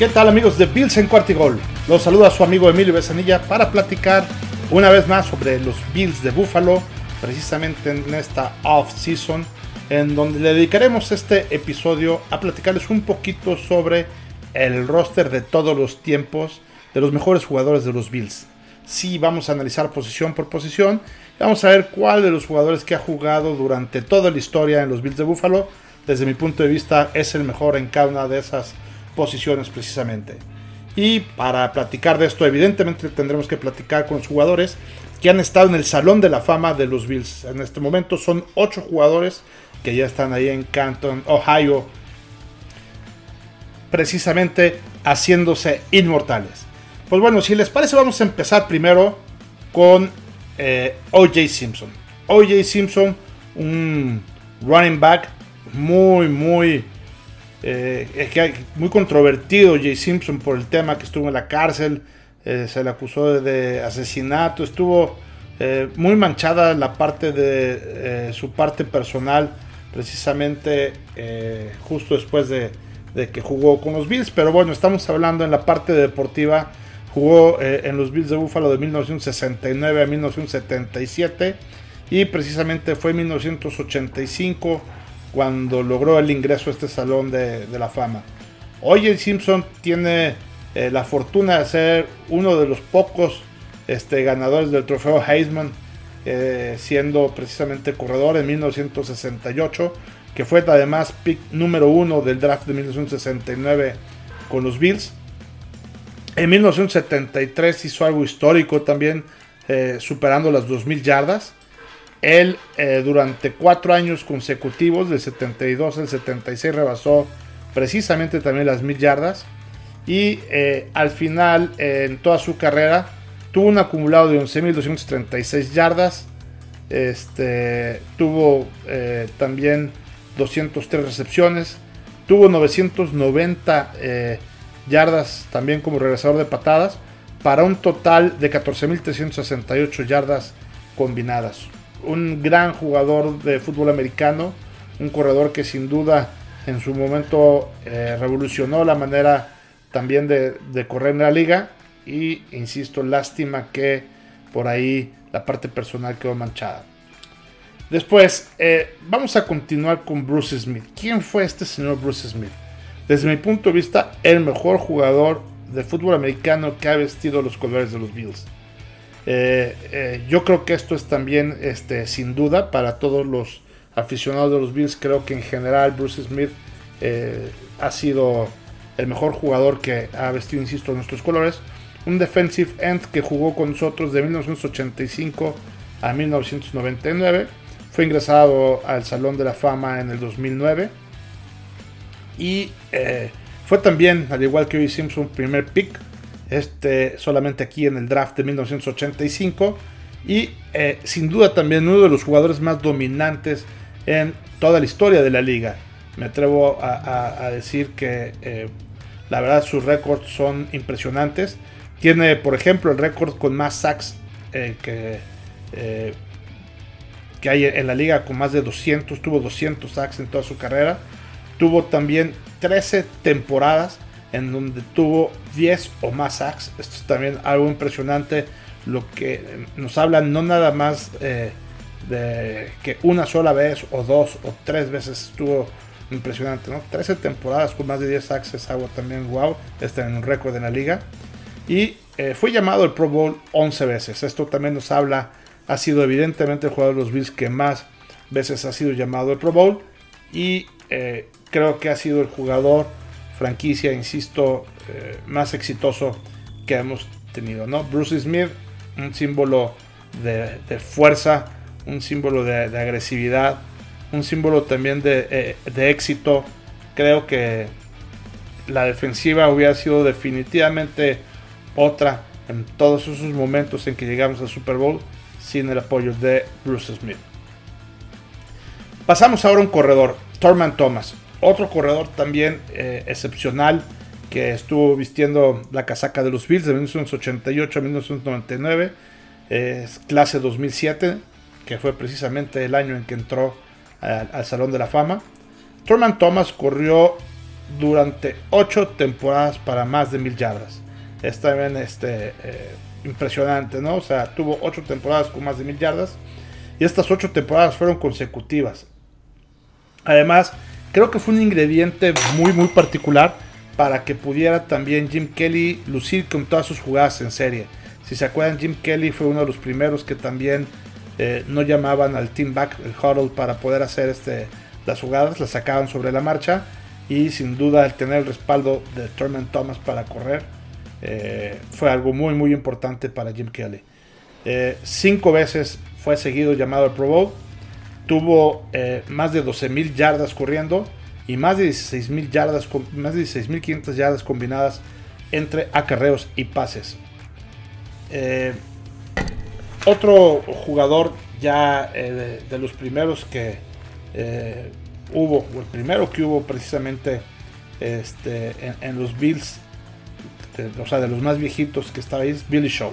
¿Qué tal amigos de Bills en Cuartigol? Los saluda su amigo Emilio Besanilla para platicar una vez más sobre los Bills de Buffalo, precisamente en esta off-season, en donde le dedicaremos este episodio a platicarles un poquito sobre el roster de todos los tiempos de los mejores jugadores de los Bills. Sí, vamos a analizar posición por posición. Vamos a ver cuál de los jugadores que ha jugado durante toda la historia en los Bills de Buffalo, desde mi punto de vista, es el mejor en cada una de esas posiciones precisamente. Y para platicar de esto, evidentemente tendremos que platicar con los jugadores que han estado en el Salón de la Fama de los Bills. En este momento son 8 jugadores que ya están ahí en Canton, Ohio, precisamente haciéndose inmortales. Pues bueno, si les parece, vamos a empezar primero con eh, OJ Simpson. OJ Simpson, un running back muy, muy eh, es que muy controvertido Jay Simpson por el tema que estuvo en la cárcel, eh, se le acusó de, asesinato, estuvo eh, muy manchada la parte de su parte personal, precisamente justo después de, que jugó con los Bills, pero bueno, estamos hablando en la parte deportiva, jugó en los Bills de Buffalo de 1969 a 1977 y precisamente fue en 1985 cuando logró el ingreso a este salón de, la fama. Hoy el Simpson tiene eh, la fortuna de ser uno de los pocos este, ganadores del trofeo Heisman, eh, siendo precisamente corredor en 1968, que fue además pick número uno del draft de 1969 con los Bills. En 1973 hizo algo histórico también, eh, superando las 2.000 yardas. Él eh, durante cuatro años consecutivos, del 72 al 76, rebasó precisamente también las mil yardas. Y eh, al final, en toda su carrera, tuvo un acumulado de 11.236 yardas. Este, tuvo eh, también 203 recepciones. Tuvo 990 yardas también como regresador de patadas. Para un total de 14.368 yardas combinadas un gran jugador de fútbol americano, un corredor que sin duda en su momento eh, revolucionó la manera también de, correr en la liga y insisto, lástima que por ahí la parte personal quedó manchada. Después, eh, vamos a continuar con Bruce Smith. ¿Quién fue este señor Bruce Smith? Desde mi punto de vista, el mejor jugador de fútbol americano que ha vestido los colores de los Bills. Eh, eh, yo creo que esto es también, este, sin duda, para todos los aficionados de los Bills. Creo que en general Bruce Smith eh, ha sido el mejor jugador que ha vestido, insisto, nuestros colores. Un defensive end que jugó con nosotros de 1985 a 1999. Fue ingresado al Salón de la Fama en el 2009. Y fue también, al igual que hoy Simpson, primer pick este, solamente aquí en el draft de 1985. Y eh, sin duda también uno de los jugadores más dominantes en toda la historia de la liga. Me atrevo a, decir que eh, la verdad sus récords son impresionantes. Tiene, por ejemplo, el récord con más sacks eh, que, que hay en la liga, con más de 200. Tuvo 200 sacks en toda su carrera. Tuvo también 13 temporadas en donde tuvo 10 o más sacks. Esto es también algo impresionante, lo que nos habla no nada más eh, de que una sola vez o dos o tres veces estuvo impresionante, ¿no? 13 temporadas con más de 10 sacks es algo también wow, está en un récord en la liga. Y eh, fue llamado el Pro Bowl 11 veces. Esto también nos habla, ha sido evidentemente el jugador de los Bills que más veces ha sido llamado el Pro Bowl. Y eh, creo que ha sido el jugador franquicia, insisto, eh, más exitoso que hemos tenido. ¿no? Bruce Smith, un símbolo de, fuerza, un símbolo de, agresividad, un símbolo también eh, de, éxito. Creo que la defensiva hubiera sido definitivamente otra en todos esos momentos en que llegamos al Super Bowl sin el apoyo de Bruce Smith. Pasamos ahora a un corredor, Thurman Thomas. Otro corredor también eh, excepcional que estuvo vistiendo la casaca de los Bills de 1988 a 1999, es clase 2007, que fue precisamente el año en que entró al, Salón de la Fama. Thurman Thomas corrió durante 8 temporadas para más de mil yardas. Es también este, eh, impresionante, ¿no? O sea, tuvo 8 temporadas con más de mil yardas. Y estas 8 temporadas fueron consecutivas. Además, creo que fue un ingrediente muy, muy particular para que pudiera también Jim Kelly lucir con todas sus jugadas en serie. Si se acuerdan, Jim Kelly fue uno de los primeros que también eh, no llamaban al team back, el huddle, para poder hacer este, las jugadas, las sacaban sobre la marcha. Y sin duda el tener el respaldo de Thurman Thomas para correr eh, fue algo muy muy importante para Jim Kelly. Eh, cinco veces fue seguido llamado al Pro Bowl. Tuvo más de 12.000 yardas corriendo y más de 16.000 yardas, más de 16.500 yardas combinadas entre acarreos y pases. Eh, otro jugador ya eh, de, los primeros que eh, hubo, o el primero que hubo precisamente este, en, los Bills, o sea, de los más viejitos que estaba ahí, es Billy Shaw.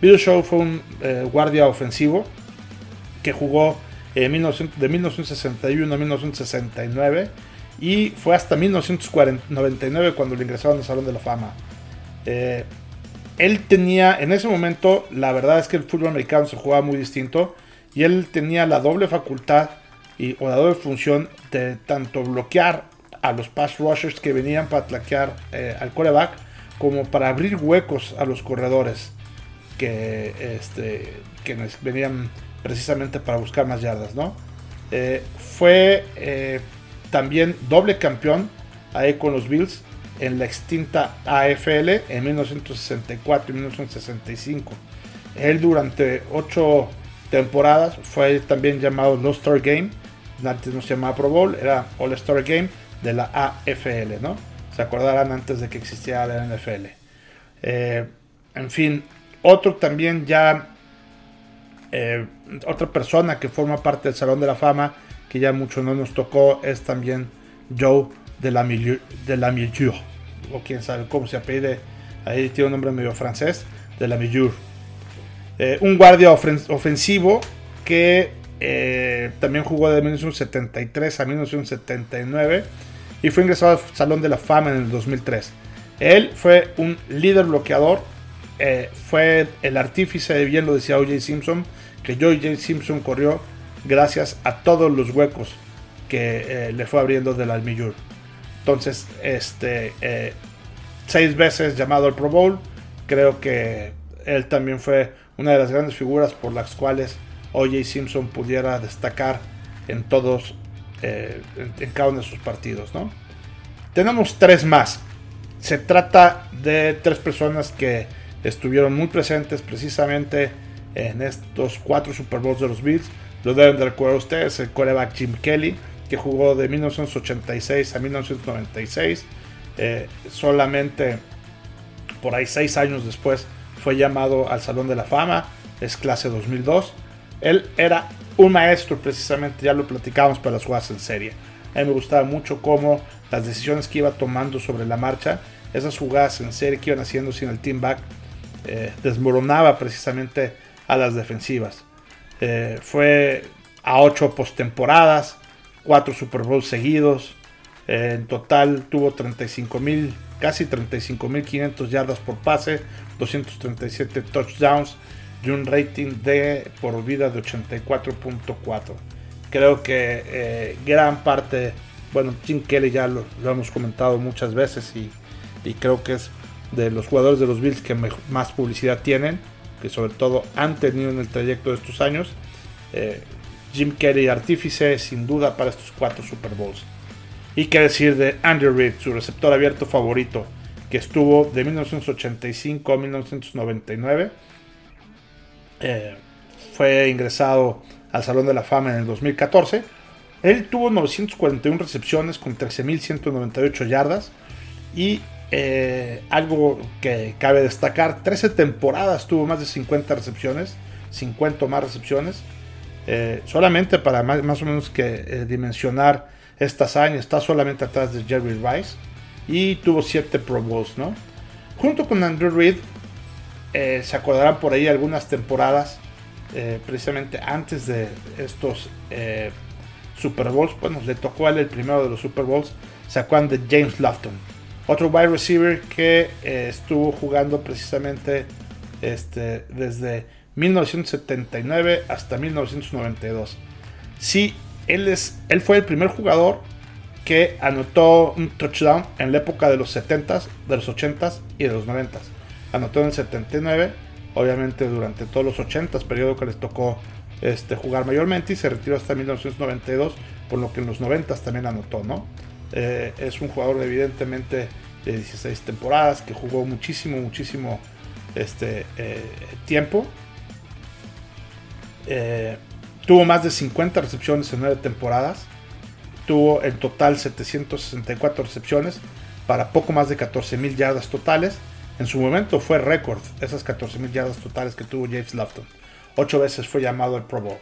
Billy Shaw fue un guardia ofensivo que jugó de 1961 a 1969 y fue hasta 1999 cuando lo ingresaron al Salón de la Fama. Eh, él tenía, en ese momento, la verdad es que el fútbol americano se jugaba muy distinto y él tenía la doble facultad y, o la doble función de tanto bloquear a los pass rushers que venían para tlaquear eh, al coreback como para abrir huecos a los corredores que, este, que venían precisamente para buscar más yardas, ¿no? Eh, fue también doble campeón ahí con los Bills en la extinta AFL en 1964 y 1965. Él durante ocho temporadas fue también llamado No Star Game, antes no se llamaba Pro Bowl, era All Star Game de la AFL, ¿no? Se acordarán antes de que existiera la NFL. Eh, en fin, otro también ya, eh, otra persona que forma parte del Salón de la Fama que ya mucho no nos tocó, es también Joe de la, de la o quién sabe cómo se apellide, ahí tiene un nombre medio francés, de la eh, un guardia ofensivo que eh, también jugó de 1973 a 1979 y fue ingresado al Salón de la Fama en el 2003. Él fue un líder bloqueador, eh, fue el artífice, bien lo decía O.J. Simpson, que O.J. Simpson corrió gracias a todos los huecos que eh, le fue abriendo del Almillur. Entonces, este, eh, seis veces llamado al Pro Bowl, creo que él también fue una de las grandes figuras por las cuales O.J. Simpson pudiera destacar en todos, eh, en, cada uno de sus partidos. ¿no? Tenemos tres más. Se trata de tres personas que estuvieron muy presentes precisamente en estos cuatro Super Bowls de los Bills. Lo deben de recordar ustedes, el coreback Jim Kelly, que jugó de 1986 a 1996. Eh, solamente por ahí seis años después fue llamado al Salón de la Fama, es clase 2002. Él era un maestro precisamente, ya lo platicábamos para las jugadas en serie. A mí me gustaba mucho cómo las decisiones que iba tomando sobre la marcha, esas jugadas en serie que iban haciendo sin el team back, eh, desmoronaba precisamente a las defensivas. Eh, fue a 8 postemporadas, 4 Super Bowls seguidos. Eh, en total tuvo 35 mil, casi 35 mil 500 yardas por pase, 237 touchdowns y un rating de por vida de 84.4. Creo que eh, gran parte, bueno, Jim Kelly ya lo, hemos comentado muchas veces y, y, creo que es de los jugadores de los Bills que más publicidad tienen que sobre todo han tenido en el trayecto de estos años. Eh, Jim Kelly, artífice sin duda para estos cuatro Super Bowls. Y qué decir de Andrew Reid, su receptor abierto favorito, que estuvo de 1985 a 1999. Eh, fue ingresado al Salón de la Fama en el 2014. Él tuvo 941 recepciones con 13.198 yardas y eh, algo que cabe destacar, 13 temporadas tuvo más de 50 recepciones, 50 más recepciones. Eh, solamente para más, o menos que eh, dimensionar esta hazaña, está solamente atrás de Jerry Rice y tuvo 7 Pro Bowls, ¿no? Junto con Andrew Reid, se acordarán por ahí algunas temporadas, precisamente antes de estos Super Bowls, bueno, le tocó a él el primero de los Super Bowls, se acuerdan de James Lofton. Otro wide receiver que eh, estuvo jugando precisamente este, desde 1979 hasta 1992. Sí, él, es, él fue el primer jugador que anotó un touchdown en la época de los 70s, de los 80s y de los 90s. Anotó en el 79, obviamente durante todos los 80s, periodo que les tocó este, jugar mayormente y se retiró hasta 1992, por lo que en los 90s también anotó, ¿no? Eh, es un jugador evidentemente de 16 temporadas que jugó muchísimo, muchísimo este, eh, tiempo. Eh, tuvo más de 50 recepciones en 9 temporadas. Tuvo en total 764 recepciones para poco más de 14 mil yardas totales. En su momento fue récord esas 14 mil yardas totales que tuvo James Lofton. Ocho veces fue llamado el Pro Bowl.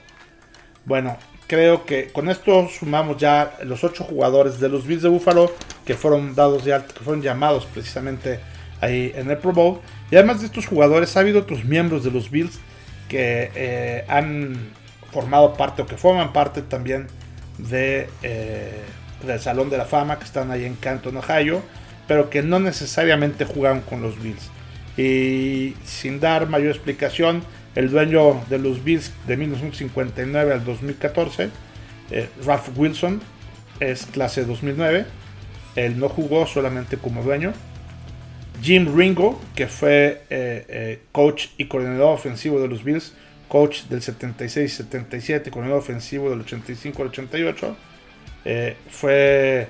Bueno, creo que con esto sumamos ya los ocho jugadores de los Bills de Buffalo que fueron dados de alta, que fueron llamados precisamente ahí en el Pro Bowl. Y además de estos jugadores, ha habido otros miembros de los Bills que eh, han formado parte o que forman parte también de, eh, del Salón de la Fama, que están ahí en Canton, Ohio, pero que no necesariamente jugaron con los Bills. Y sin dar mayor explicación, el dueño de los Bills de 1959 al 2014, eh, Ralph Wilson, es clase 2009. Él no jugó solamente como dueño. Jim Ringo, que fue eh, coach y coordinador ofensivo de los Bills, coach del 76-77, con el ofensivo del 85 al 88. Eh, fue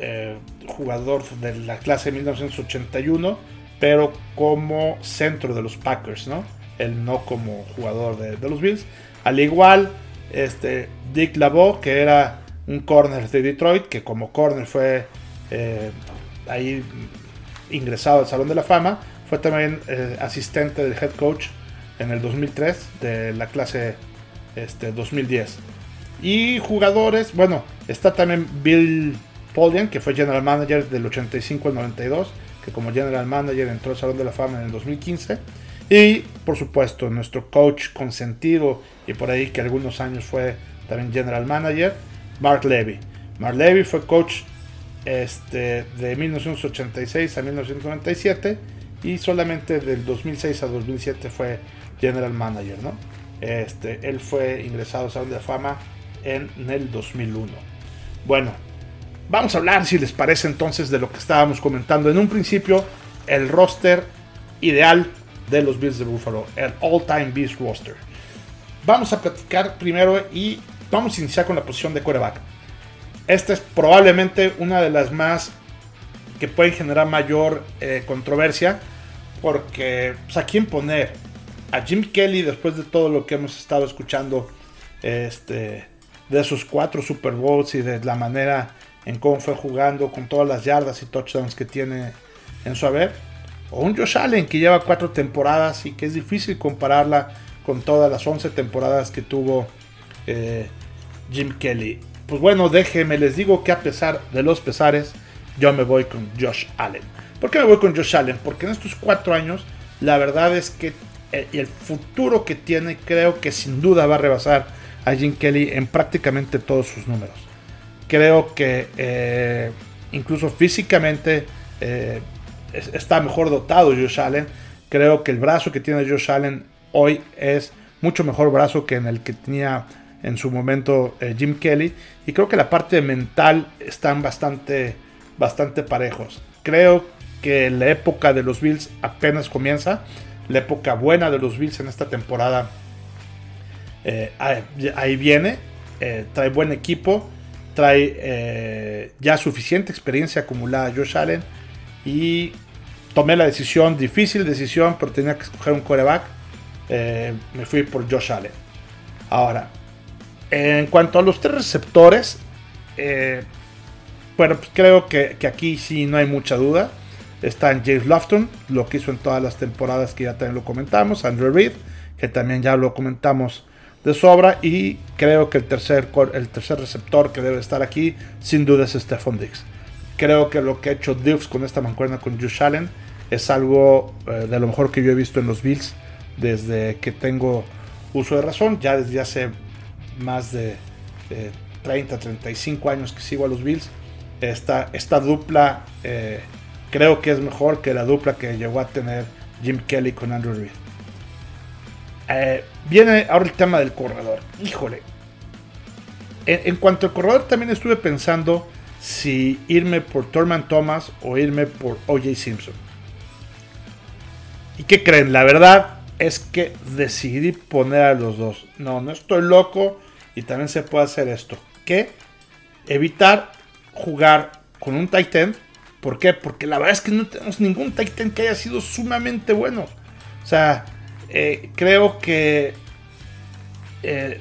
eh, jugador de la clase de 1981, pero como centro de los Packers, ¿no? Él no como jugador de, los Bills. Al igual, este, Dick LaBeau, que era un corner de Detroit, que como corner fue eh, ahí ingresado al Salón de la Fama, fue también asistente del head coach en el 2003 de la clase este, 2010. Y jugadores, bueno, está también Bill Polian, que fue General Manager del 85 al 92, que como General Manager entró al Salón de la Fama en el 2015. Y por supuesto, nuestro coach consentido y por ahí que algunos años fue también General Manager, Mark Levy. Mark Levy fue coach este, de 1986 a 1997 y solamente del 2006 a 2007 fue general manager, ¿no? Este, él fue ingresado al Salón de Fama en, el 2001. Bueno, vamos a hablar, si les parece entonces, de lo que estábamos comentando en un principio, el roster ideal de los Bills de Buffalo, el all-time Bills roster. Vamos a platicar primero y vamos a iniciar con la posición de quarterback. Esta es probablemente una de las más que pueden generar mayor eh, controversia porque pues, a quién poner a Jim Kelly, después de todo lo que hemos estado escuchando, este, de sus cuatro Super Bowls y de la manera en cómo fue jugando, con todas las yardas y touchdowns que tiene en su haber, o un Josh Allen que lleva cuatro temporadas y que es difícil compararla con todas las 11 temporadas que tuvo eh, Jim Kelly. Pues bueno, déjenme, les digo que a pesar de los pesares, yo me voy con Josh Allen. ¿Por qué me voy con Josh Allen? Porque en estos cuatro años, la verdad es que eh, el futuro que tiene, creo que sin duda va a rebasar a Jim Kelly en prácticamente todos sus números. Creo que eh, incluso físicamente está mejor dotado Josh Allen. Creo que el brazo que tiene Josh Allen hoy es mucho mejor brazo que en el que tenía en su momento Jim Kelly. Y creo que la parte mental están bastante, bastante parejos. Creo que la época de los Bills apenas comienza la época buena de los Bills en esta temporada. Eh, ahí viene, eh, trae buen equipo, trae eh, ya suficiente experiencia acumulada Josh Allen y tomé la decisión, difícil decisión, pero tenía que escoger un coreback. me fui por Josh Allen. Ahora, en cuanto a los tres receptores, bueno, pues creo que, que aquí sí no hay mucha duda. Está en James Lofton, lo que hizo en todas las temporadas que ya también lo comentamos. Andrew Reed, que también ya lo comentamos de sobra. Y creo que el tercer, el tercer receptor que debe estar aquí, sin duda, es Stephon Diggs. Creo que lo que ha hecho Diggs con esta mancuerna con Josh Allen es algo eh, de lo mejor que yo he visto en los Bills desde que tengo uso de razón. Ya desde hace más de 30, 35 años que sigo a los Bills. esta, esta dupla eh, creo que es mejor que la dupla que llegó a tener Jim Kelly con Andrew Reid. Eh, viene ahora el tema del corredor. Híjole. En, cuanto al corredor, también estuve pensando si irme por Thurman Thomas o irme por OJ Simpson. ¿Y qué creen? La verdad es que decidí poner a los dos. No, no estoy loco y también se puede hacer esto. Que evitar jugar con un Titan. ¿Por qué? Porque la verdad es que no tenemos ningún Titan que haya sido sumamente bueno. O sea, eh, creo que eh,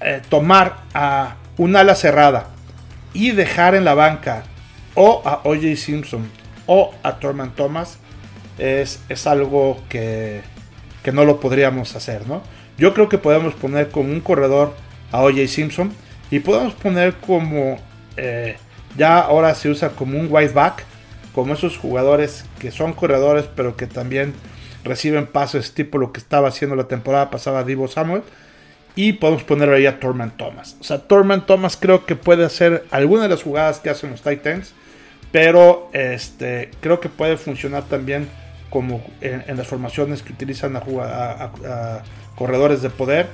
eh, tomar a un ala cerrada y dejar en la banca o a OJ Simpson o a Torman Thomas es, es algo que, que, no lo podríamos hacer, ¿no? Yo creo que podemos poner como un corredor a OJ Simpson y podemos poner como ya ahora se usa como un white back, como esos jugadores que son corredores pero que también reciben pases tipo lo que estaba haciendo la temporada pasada Divo Samuel. Y podemos poner ahí a Torment Thomas. O sea, Torment Thomas creo que puede hacer alguna de las jugadas que hacen los Titans. Pero este, creo que puede funcionar también como en, las formaciones que utilizan a, a, corredores de poder.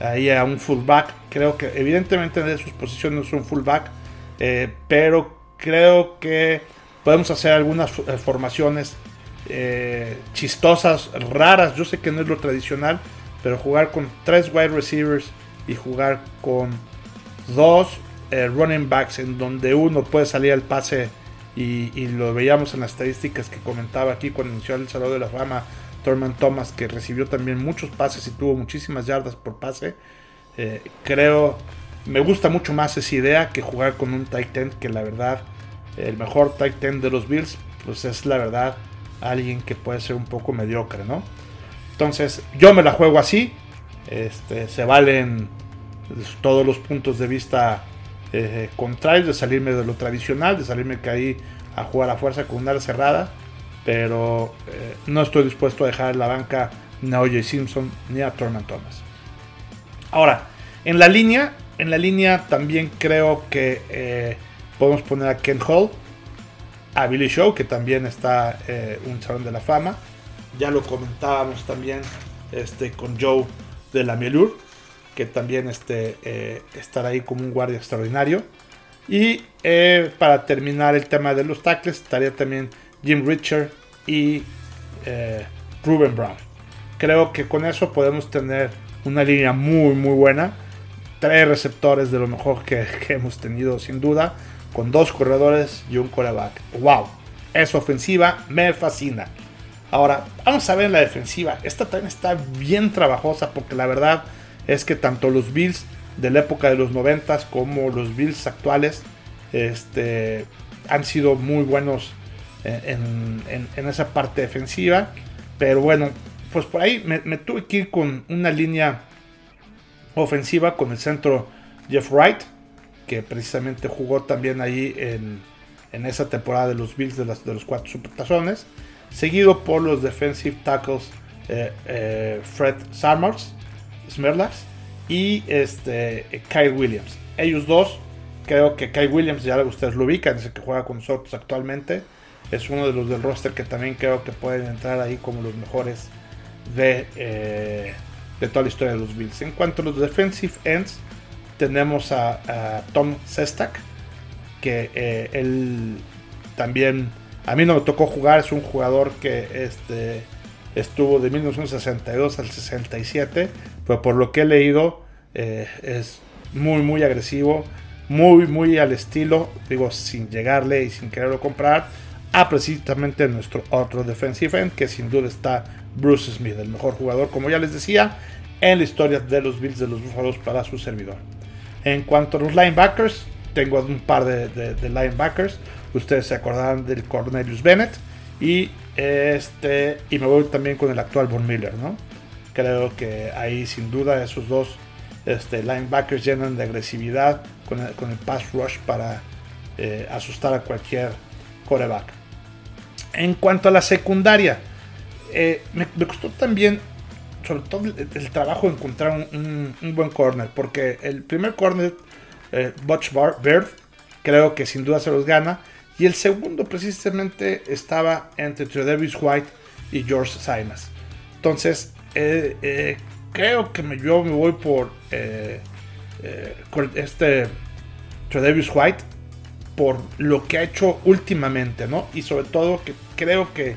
Ahí a un fullback. Creo que evidentemente en sus posiciones es un fullback. Eh, pero creo que podemos hacer algunas eh, formaciones eh, chistosas, raras. Yo sé que no es lo tradicional, pero jugar con tres wide receivers y jugar con dos running backs en donde uno puede salir al pase y, lo veíamos en las estadísticas que comentaba aquí cuando inició el Salón de la Fama, Thurman Thomas, que recibió también muchos pases y tuvo muchísimas yardas por pase. creo me gusta mucho más esa idea que jugar con un tight end que la verdad el mejor tight end de los Bills pues es la verdad alguien que puede ser un poco mediocre, ¿no? Entonces yo me la juego así, este, se valen todos los puntos de vista eh, contrarios de salirme de lo tradicional, de salirme que ahí a jugar a fuerza con una cerrada, pero eh, no estoy dispuesto a dejar en la banca ni a OJ Simpson ni a Thurman Thomas. Ahora, en la línea en la línea también creo que eh, podemos poner a Ken Hall, a Billy Show, que también está eh, un salón de la fama. Ya lo comentábamos también este, con Joe de la Mielur, que también este, eh, estará ahí como un guardia extraordinario. Y para terminar el tema de los tackles, estaría también Jim Richard y Ruben Brown. Creo que con eso podemos tener una línea muy muy buena tres receptores de lo mejor que, hemos tenido sin duda, con dos corredores y un coreback. ¡Wow! Esa ofensiva me fascina. Ahora, vamos a ver la defensiva. Esta también está bien trabajosa porque la verdad es que tanto los Bills de la época de los 90 como los Bills actuales este, han sido muy buenos en, esa parte defensiva. Pero bueno, pues por ahí me, tuve que ir con una línea ofensiva con el centro Jeff Wright, que precisamente jugó también ahí en, esa temporada de los Bills de los cuatro supertazones, seguido por los defensive tackles eh, eh, Fred Summers, Smerlas y este, Kyle Williams. Ellos dos, creo que Kyle Williams ya ustedes lo ubican, es el que juega con nosotros actualmente. Es uno de los del roster que también creo que pueden entrar ahí como los mejores de, eh, de toda la historia de los Bills. En cuanto a los defensive ends, tenemos a, Tom Sestak, que eh, él también, a mí no me tocó jugar, es un jugador que este, estuvo de 1962 al 67, pero por lo que he leído eh, es muy, muy agresivo, muy, muy al estilo, digo, sin llegarle y sin quererlo comprar, a precisamente nuestro otro defensive end, que sin duda está Bruce Smith, el mejor jugador, como ya les decía, en la historia de los Bills de los Búfalos para su servidor. En cuanto a los linebackers, tengo un par de, linebackers. Ustedes se acordarán del Cornelius Bennett. Y, este, y me voy también con el actual Von Miller. ¿no? Creo que ahí sin duda esos dos este, linebackers llenan de agresividad con el, pass rush para eh, asustar a cualquier coreback. En cuanto a la secundaria, eh, me, costó también, sobre todo el, trabajo encontrar un, buen corner, porque el primer corner, eh, Butch Bird, creo que sin duda se los gana. Y el segundo precisamente estaba entre Davis White y George Simas. Entonces, eh, eh, creo que yo me voy por eh, este Davis White por lo que ha hecho últimamente, ¿no? Y sobre todo que creo que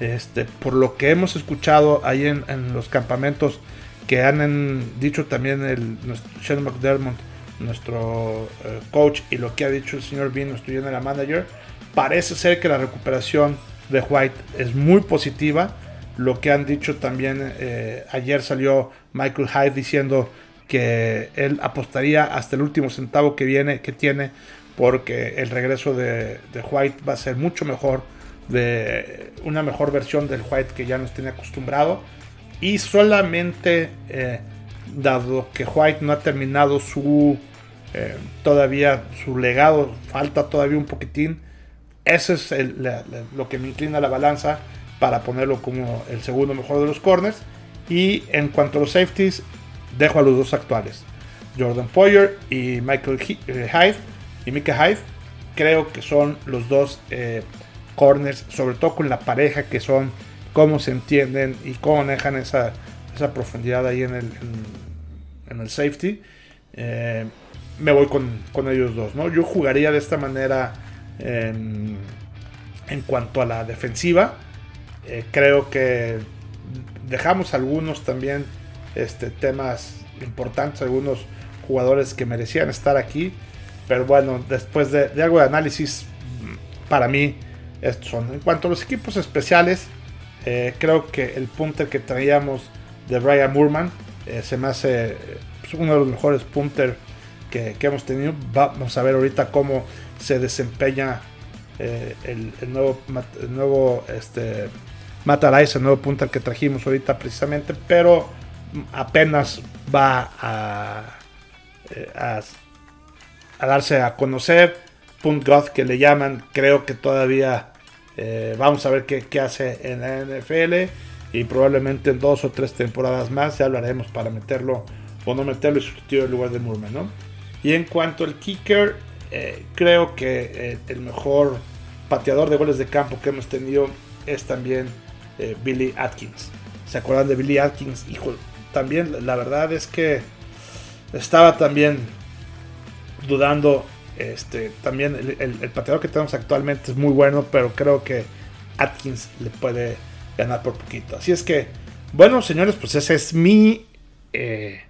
este, por lo que hemos escuchado ahí en, los campamentos que han dicho también el Sean McDermott, nuestro eh, coach, y lo que ha dicho el señor Bean, nuestro general manager, parece ser que la recuperación de White es muy positiva. Lo que han dicho también, eh, ayer salió Michael Hyde diciendo que él apostaría hasta el último centavo que viene, que tiene, porque el regreso de, White va a ser mucho mejor de una mejor versión del White que ya nos tiene acostumbrado. Y solamente, eh, dado que White no ha terminado su eh, todavía su legado, falta todavía un poquitín. Eso es lo que me inclina la balanza para ponerlo como el segundo mejor de los corners. Y en cuanto a los safeties, dejo a los dos actuales. Jordan Poyer y Michael eh, Hyde y Mika Hyde creo que son los dos corners, sobre todo con la pareja que son, cómo se entienden y cómo manejan esa, esa profundidad ahí en el, en, el safety. Eh, me voy con, ellos dos, ¿no? Yo jugaría de esta manera en, cuanto a la defensiva. Eh, creo que dejamos algunos también este, temas importantes, algunos jugadores que merecían estar aquí. Pero bueno, después de, de algo de análisis, para mí estos son. En cuanto a los equipos especiales, eh, creo que el punter que traíamos de Brian Moorman eh, se me hace pues, uno de los mejores punter que, hemos tenido. Vamos a ver ahorita cómo se desempeña eh, el, nuevo, el nuevo este, el nuevo punter que trajimos ahorita precisamente, pero apenas va a, a, a darse a conocer. Punt God que le llaman, creo que todavía eh, vamos a ver qué, hace en la NFL y probablemente en dos o tres temporadas más ya hablaremos para meterlo o no meterlo y sustituir el lugar de Murman. ¿no? Y en cuanto al kicker, eh, creo que eh, el mejor pateador de goles de campo que hemos tenido es también Billy Atkins. ¿Se acuerdan de Billy Atkins? Hijo, también la verdad es que estaba también dudando este, también el, pateador que tenemos actualmente es muy bueno, pero creo que Atkins le puede ganar por poquito. Así es que, bueno, señores, pues ese es mi, eh,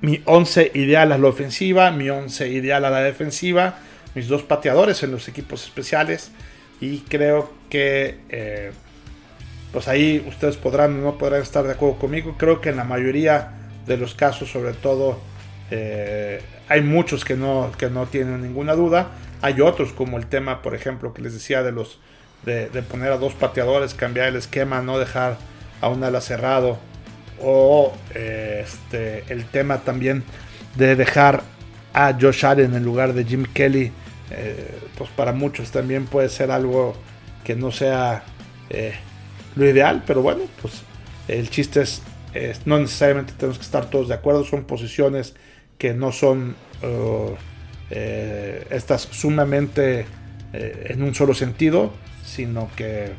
mi 11 ideal a la ofensiva, mi 11 ideal a la defensiva, mis dos pateadores en los equipos especiales. Y creo que, eh, pues ahí ustedes podrán o no podrán estar de acuerdo conmigo. Creo que en la mayoría de los casos, sobre todo eh, hay muchos que no, que no tienen ninguna duda. Hay otros, como el tema, por ejemplo, que les decía de los de, poner a dos pateadores, cambiar el esquema, no dejar a un ala cerrado. O eh, este, el tema también de dejar a Josh Allen en lugar de Jim Kelly. Eh, pues para muchos también puede ser algo que no sea lo ideal, pero bueno, pues el chiste es, no necesariamente tenemos que estar todos de acuerdo, son posiciones que no son eh, estas sumamente eh, en un solo sentido, sino que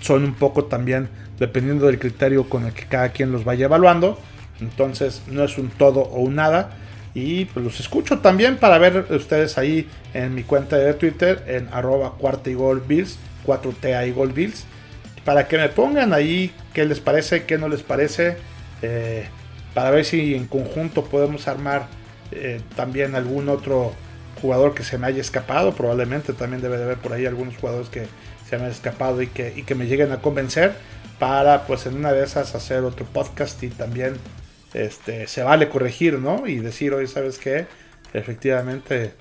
son un poco también dependiendo del criterio con el que cada quien los vaya evaluando. Entonces no es un todo o un nada. Y pues los escucho también para ver ustedes ahí en mi cuenta de Twitter en arroba cuarta y gol bills, 4TA y gol bills. Para que me pongan ahí qué les parece, qué no les parece. Eh, para ver si en conjunto podemos armar eh, también algún otro jugador que se me haya escapado. Probablemente también debe de haber por ahí algunos jugadores que se me han escapado y que, que me lleguen a convencer para pues en una de esas hacer otro podcast y también este, se vale corregir, ¿no? Y decir, hoy ¿sabes qué? Efectivamente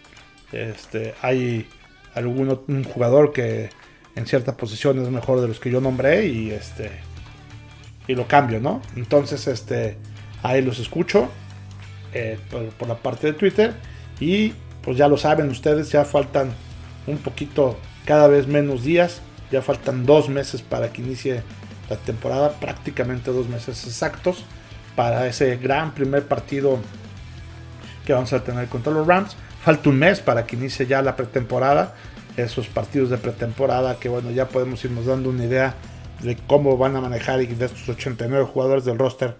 este, hay algún un jugador que en cierta posición es mejor de los que yo nombré y este y lo cambio, ¿no? Entonces, este Ahí los escucho eh, por, la parte de Twitter. Y pues ya lo saben ustedes, ya faltan un poquito, cada vez menos días. Ya faltan dos meses para que inicie la temporada, prácticamente dos meses exactos para ese gran primer partido que vamos a tener contra los Rams. Falta un mes para que inicie ya la pretemporada, esos partidos de pretemporada que bueno, ya podemos irnos dando una idea de cómo van a manejar y de estos 89 jugadores del roster,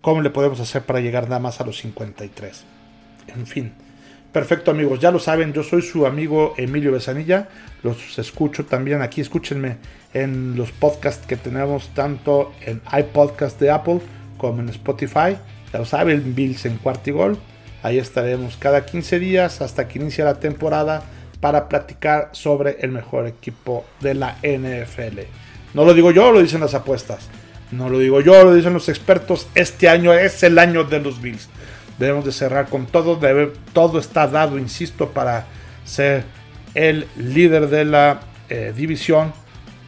cómo le podemos hacer para llegar nada más a los 53. En fin. Perfecto amigos, ya lo saben, yo soy su amigo Emilio Besanilla, los escucho también aquí, escúchenme en los podcasts que tenemos tanto en iPodcast de Apple como en Spotify, ya lo saben, Bills en Cuartigol, ahí estaremos cada 15 días hasta que inicie la temporada para platicar sobre el mejor equipo de la NFL. No lo digo yo, lo dicen las apuestas, no lo digo yo, lo dicen los expertos, este año es el año de los Bills debemos de cerrar con todo, debe, todo está dado, insisto, para ser el líder de la eh, división,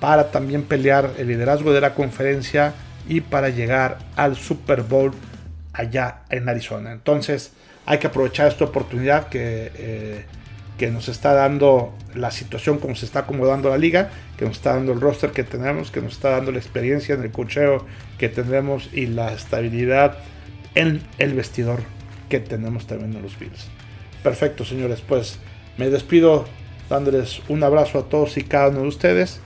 para también pelear el liderazgo de la conferencia y para llegar al Super Bowl allá en Arizona. Entonces hay que aprovechar esta oportunidad que, eh, que nos está dando la situación, como se está acomodando la liga, que nos está dando el roster que tenemos, que nos está dando la experiencia en el cocheo que tendremos y la estabilidad en el vestidor que tenemos también en los Bills. Perfecto, señores, pues me despido dándoles un abrazo a todos y cada uno de ustedes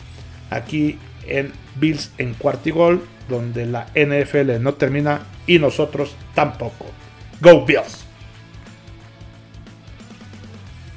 aquí en Bills en Cuartigol, donde la NFL no termina y nosotros tampoco. Go Bills.